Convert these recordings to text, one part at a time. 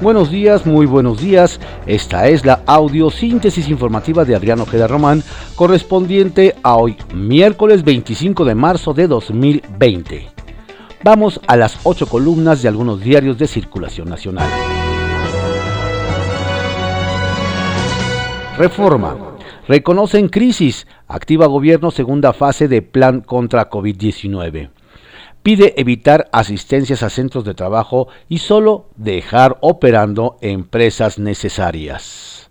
Buenos días, muy buenos días. Esta es la audiosíntesis informativa de Adriano Ojeda Román, correspondiente a hoy, miércoles 25 de marzo de 2020. Vamos a las ocho columnas de algunos diarios de circulación nacional. Reforma. Reconocen crisis. Activa gobierno segunda fase de plan contra COVID-19 pide evitar asistencias a centros de trabajo y solo dejar operando empresas necesarias.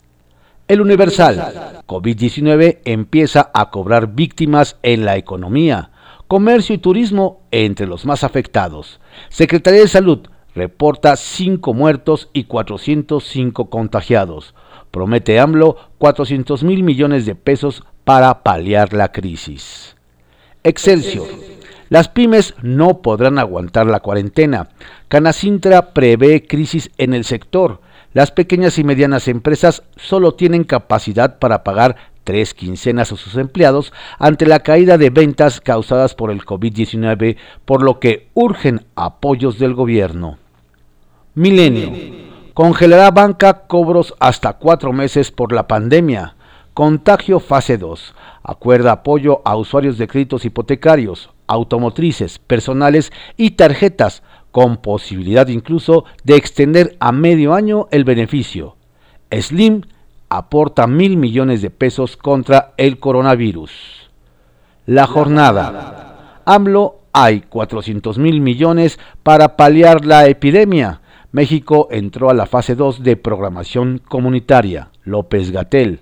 El Universal, COVID-19 empieza a cobrar víctimas en la economía, comercio y turismo entre los más afectados. Secretaría de Salud reporta 5 muertos y 405 contagiados. Promete AMLO 400 mil millones de pesos para paliar la crisis. Excelsior las pymes no podrán aguantar la cuarentena. Canacintra prevé crisis en el sector. Las pequeñas y medianas empresas solo tienen capacidad para pagar tres quincenas a sus empleados ante la caída de ventas causadas por el COVID-19, por lo que urgen apoyos del gobierno. Milenio. Congelará banca cobros hasta cuatro meses por la pandemia. Contagio fase 2. Acuerda apoyo a usuarios de créditos hipotecarios automotrices, personales y tarjetas, con posibilidad incluso de extender a medio año el beneficio. Slim aporta mil millones de pesos contra el coronavirus. La jornada. AMLO hay 400 mil millones para paliar la epidemia. México entró a la fase 2 de programación comunitaria. López Gatel.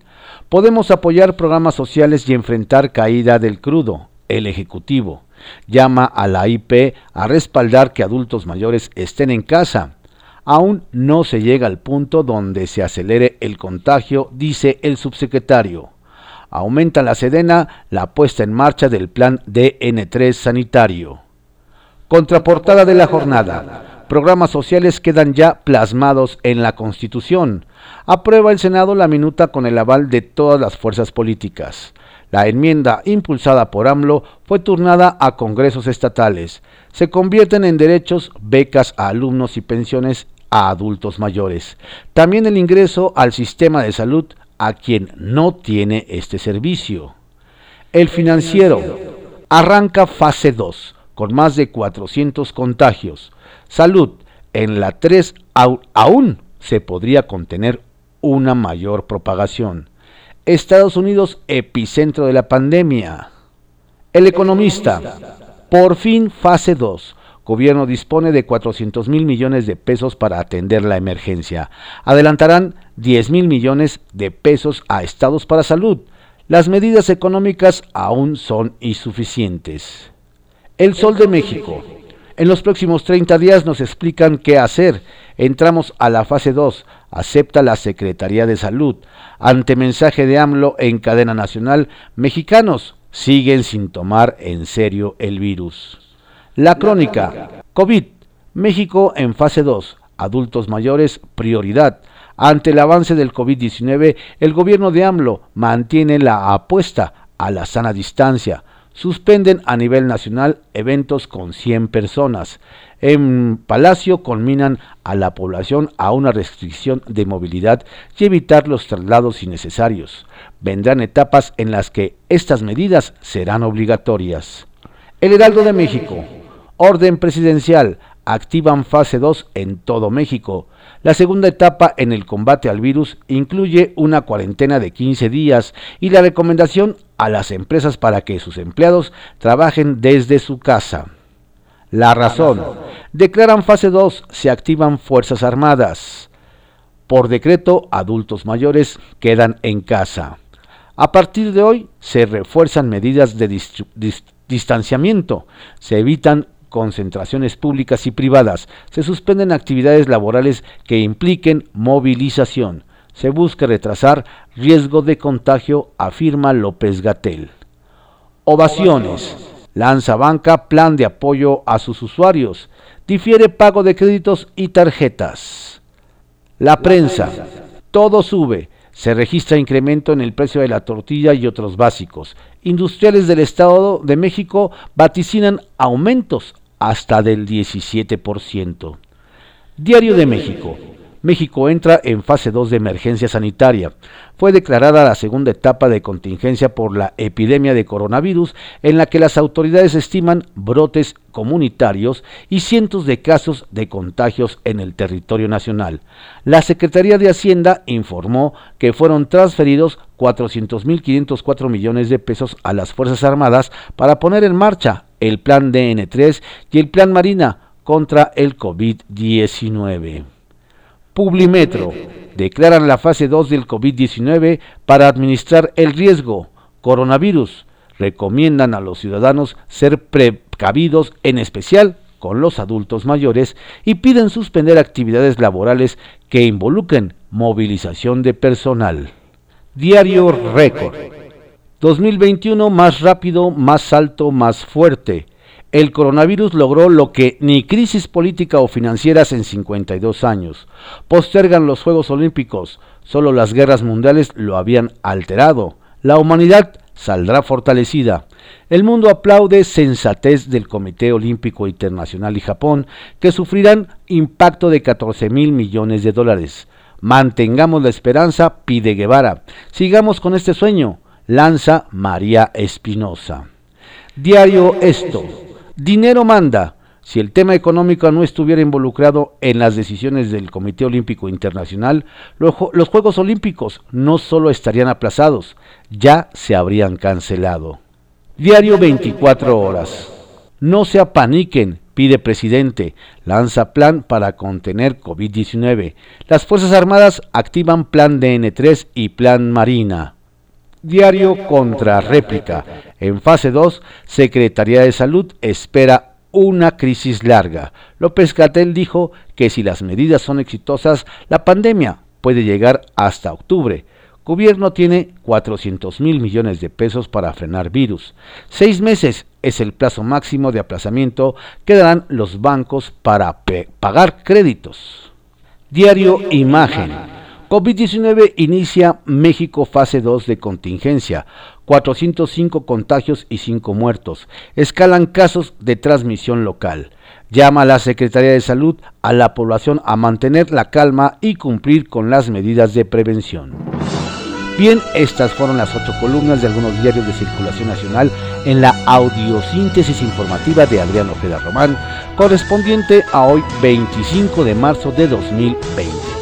Podemos apoyar programas sociales y enfrentar caída del crudo. El Ejecutivo llama a la IP a respaldar que adultos mayores estén en casa. Aún no se llega al punto donde se acelere el contagio, dice el subsecretario. Aumenta la Sedena la puesta en marcha del plan DN3 sanitario. Contraportada de la jornada. Programas sociales quedan ya plasmados en la Constitución. Aprueba el Senado la minuta con el aval de todas las fuerzas políticas. La enmienda impulsada por AMLO fue turnada a congresos estatales. Se convierten en derechos becas a alumnos y pensiones a adultos mayores. También el ingreso al sistema de salud a quien no tiene este servicio. El financiero arranca fase 2 con más de 400 contagios. Salud, en la 3 aún se podría contener una mayor propagación. Estados Unidos epicentro de la pandemia. El economista, por fin fase 2. Gobierno dispone de 400 mil millones de pesos para atender la emergencia. Adelantarán 10 mil millones de pesos a estados para salud. Las medidas económicas aún son insuficientes. El Sol de México. En los próximos 30 días nos explican qué hacer. Entramos a la fase 2 acepta la Secretaría de Salud. Ante mensaje de AMLO en cadena nacional, mexicanos siguen sin tomar en serio el virus. La crónica, COVID, México en fase 2, adultos mayores, prioridad. Ante el avance del COVID-19, el gobierno de AMLO mantiene la apuesta a la sana distancia. Suspenden a nivel nacional eventos con 100 personas. En Palacio conminan a la población a una restricción de movilidad y evitar los traslados innecesarios. Vendrán etapas en las que estas medidas serán obligatorias. El Heraldo de México. Orden presidencial. Activan fase 2 en todo México. La segunda etapa en el combate al virus incluye una cuarentena de 15 días y la recomendación a las empresas para que sus empleados trabajen desde su casa. La razón. Declaran fase 2, se activan Fuerzas Armadas. Por decreto, adultos mayores quedan en casa. A partir de hoy se refuerzan medidas de distanciamiento, se evitan concentraciones públicas y privadas, se suspenden actividades laborales que impliquen movilización, se busca retrasar riesgo de contagio, afirma López Gatel. Ovaciones. Lanza Banca plan de apoyo a sus usuarios. Difiere pago de créditos y tarjetas. La prensa. Todo sube. Se registra incremento en el precio de la tortilla y otros básicos. Industriales del Estado de México vaticinan aumentos hasta del 17%. Diario de México. México entra en fase 2 de emergencia sanitaria. Fue declarada la segunda etapa de contingencia por la epidemia de coronavirus en la que las autoridades estiman brotes comunitarios y cientos de casos de contagios en el territorio nacional. La Secretaría de Hacienda informó que fueron transferidos 400.504 millones de pesos a las Fuerzas Armadas para poner en marcha el Plan DN3 y el Plan Marina contra el COVID-19. Publimetro. Declaran la fase 2 del COVID-19 para administrar el riesgo. Coronavirus. Recomiendan a los ciudadanos ser precavidos, en especial con los adultos mayores, y piden suspender actividades laborales que involucren movilización de personal. Diario Récord. 2021 más rápido, más alto, más fuerte el coronavirus logró lo que ni crisis política o financieras en 52 años. Postergan los Juegos Olímpicos, solo las guerras mundiales lo habían alterado. La humanidad saldrá fortalecida. El mundo aplaude sensatez del Comité Olímpico Internacional y Japón, que sufrirán impacto de 14 mil millones de dólares. Mantengamos la esperanza, pide Guevara. Sigamos con este sueño, lanza María Espinosa. Diario Esto. Dinero manda. Si el tema económico no estuviera involucrado en las decisiones del Comité Olímpico Internacional, los, Juegos Olímpicos no solo estarían aplazados, ya se habrían cancelado. Diario 24 horas. No se apaniquen, pide presidente. Lanza plan para contener COVID-19. Las Fuerzas Armadas activan plan DN3 y plan Marina. Diario contra réplica. En fase 2, Secretaría de Salud espera una crisis larga. López Gatel dijo que si las medidas son exitosas, la pandemia puede llegar hasta octubre. Gobierno tiene 400 mil millones de pesos para frenar virus. Seis meses es el plazo máximo de aplazamiento que darán los bancos para pagar créditos. Diario Imagen. COVID-19 inicia México fase 2 de contingencia. 405 contagios y 5 muertos. Escalan casos de transmisión local. Llama a la Secretaría de Salud a la población a mantener la calma y cumplir con las medidas de prevención. Bien, estas fueron las ocho columnas de algunos diarios de circulación nacional en la audiosíntesis informativa de Adrián Ojeda Román, correspondiente a hoy 25 de marzo de 2020.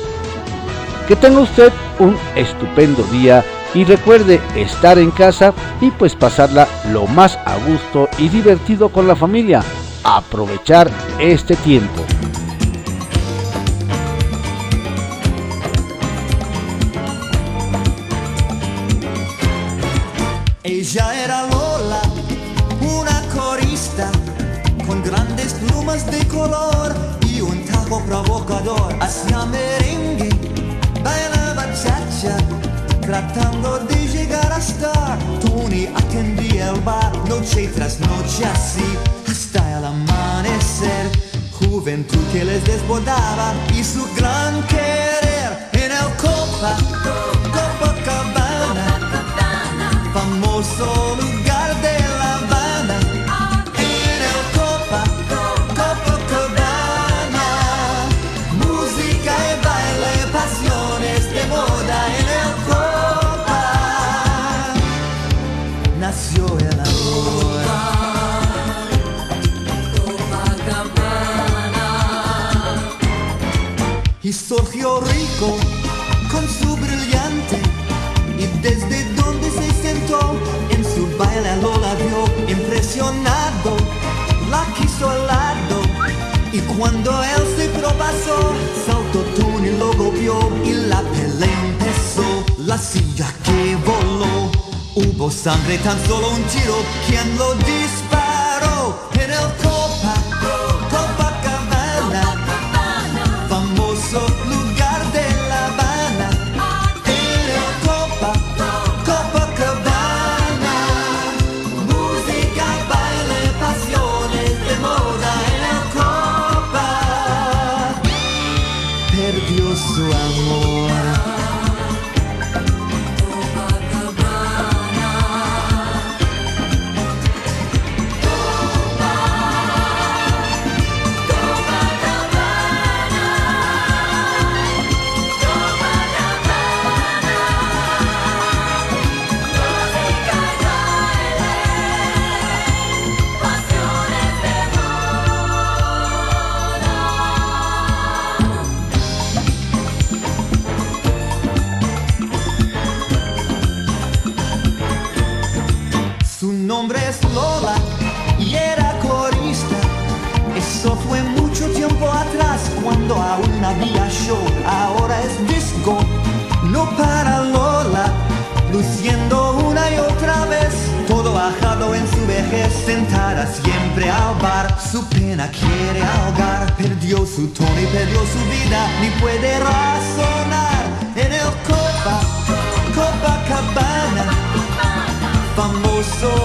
Que tenga usted un estupendo día y recuerde estar en casa y pues pasarla lo más a gusto y divertido con la familia. Aprovechar este tiempo. Ella era Lola, una corista con grandes plumas de color y un tajo provocador hacia merengue bailaba chacha, tratando de llegar a estar. Tony atendía el bar noche tras noche así, hasta el amanecer. Juventud que les desbordaba y su gran querer en el Copa, Copacabana, Y surgió rico con su brillante y desde donde se sentó en su baile lo la vio impresionado, la quiso al lado y cuando él se propasó saltó Tony lo golpeó y la pelea empezó, la silla que voló, hubo sangre tan solo un tiro, quien lo disparó en el Su amor. Fue mucho tiempo atrás cuando aún había show, ahora es disco, no para Lola, luciendo una y otra vez, todo bajado en su vejez, sentada siempre al bar, su pena quiere ahogar, perdió su tono y perdió su vida, ni puede razonar en el copa, copa cabana, famoso